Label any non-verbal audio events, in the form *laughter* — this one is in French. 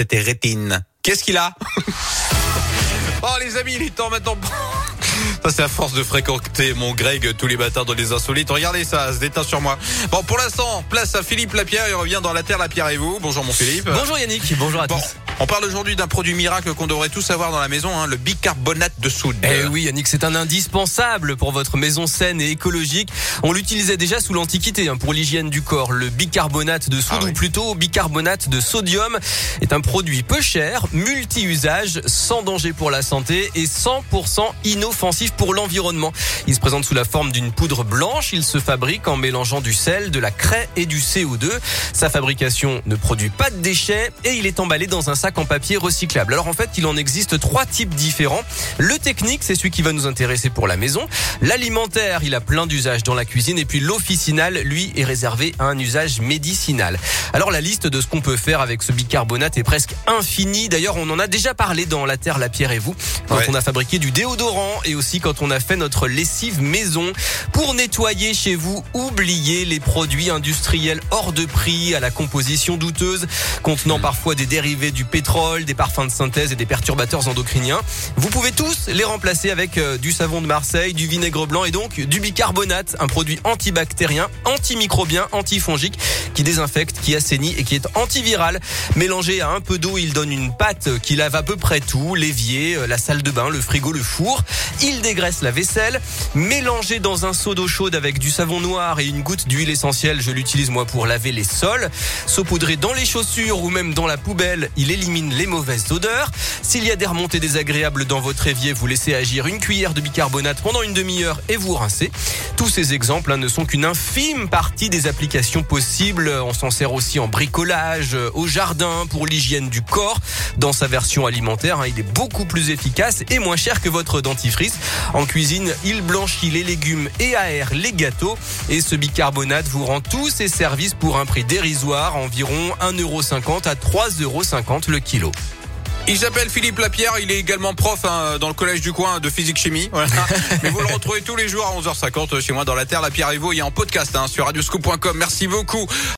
C'était rétine. Qu'est-ce qu'il a *laughs* Oh les amis, il est temps maintenant. *laughs* Ça c'est à force de fréquenter mon Greg tous les matins dans les insolites. Regardez ça, ça se déteint sur moi. Bon, pour l'instant, place à Philippe Lapierre. Il revient dans la terre Lapierre et vous. Bonjour mon Philippe. Bonjour Yannick, bonjour à Bon, tous. On parle aujourd'hui d'un produit miracle qu'on devrait tous avoir dans la maison, hein, le bicarbonate de soude. Eh oui Yannick, c'est un indispensable pour votre maison saine et écologique. On l'utilisait déjà sous l'Antiquité hein, pour l'hygiène du corps. Le bicarbonate de soude Ah oui. ou plutôt bicarbonate de sodium est un produit peu cher, multi-usage, sans danger pour la santé et 100% inoffensif pour l'environnement. Il se présente sous la forme d'une poudre blanche. Il se fabrique en mélangeant du sel, de la craie et du CO2. Sa fabrication ne produit pas de déchets et il est emballé dans un sac en papier recyclable. Alors en fait, il en existe trois types différents. Le technique, c'est celui qui va nous intéresser pour la maison. L'alimentaire, il a plein d'usages dans la cuisine. Et puis l'officinal, lui, est réservé à un usage médicinal. Alors la liste de ce qu'on peut faire avec ce bicarbonate est presque infinie. D'ailleurs, on en a déjà parlé dans La Terre, la Pierre et vous, quand Ouais. on a fabriqué du déodorant et aussi quand on a fait notre lessive maison. Pour nettoyer chez vous, oubliez les produits industriels hors de prix, à la composition douteuse, contenant parfois des dérivés du pétrole, des parfums de synthèse et des perturbateurs endocriniens. Vous pouvez tous les remplacer avec euh, du savon de Marseille, du vinaigre blanc et donc du bicarbonate, un produit antibactérien, antimicrobien, antifongique, qui désinfecte, qui assainit et qui est antiviral. Mélangé à un peu d'eau, il donne une pâte qui lave à peu près tout, l'évier, euh, la salle de bain, le frigo, le four. Il dégraisse la vaisselle. Mélangé dans un seau d'eau chaude avec du savon noir et une goutte d'huile essentielle, je l'utilise moi pour laver les sols. Saupoudré dans les chaussures ou même dans la poubelle, il élimine les mauvaises odeurs. S'il y a des remontées désagréables dans votre évier, vous laissez agir une cuillère de bicarbonate pendant une demi-heure et vous rincez. Tous ces exemples hein, ne sont qu'une infime partie des applications possibles. On s'en sert aussi en bricolage, euh, au jardin, pour l'hygiène du corps. Dans sa version alimentaire, hein, il est beaucoup plus efficace et moins cher que votre dentifrice. En cuisine, il blanchit les légumes et aère les gâteaux. Et ce bicarbonate vous rend tous ces services pour un prix dérisoire, environ 1,50€ à 3,50€ le kilo. Il s'appelle Philippe Lapierre, il est également prof hein, dans le collège du coin de physique-chimie. Voilà. *laughs* Mais vous le retrouvez tous les jours à 11h50 chez moi dans la Terre, Lapierre et vous. Il y a en podcast hein, sur radioscoop.com. Merci beaucoup.